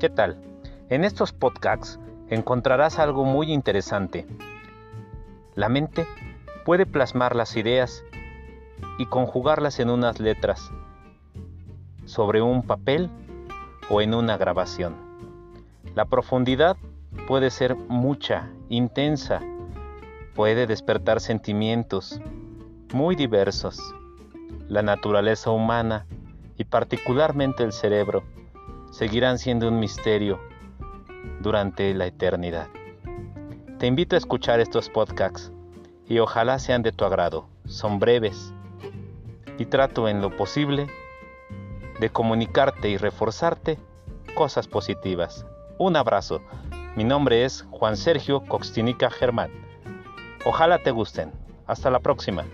¿Qué tal? En estos podcasts encontrarás algo muy interesante. La mente puede plasmar las ideas y conjugarlas en unas letras sobre un papel o en una grabación. La profundidad puede ser mucha, intensa, puede despertar sentimientos muy diversos. La naturaleza humana y particularmente el cerebro seguirán siendo un misterio durante la eternidad. Te invito a escuchar estos podcasts y ojalá sean de tu agrado. Son breves y trato en lo posible de comunicarte y reforzarte cosas positivas. Un abrazo. Mi nombre es Juan Sergio Coxtinica Germán. Ojalá te gusten. Hasta la próxima.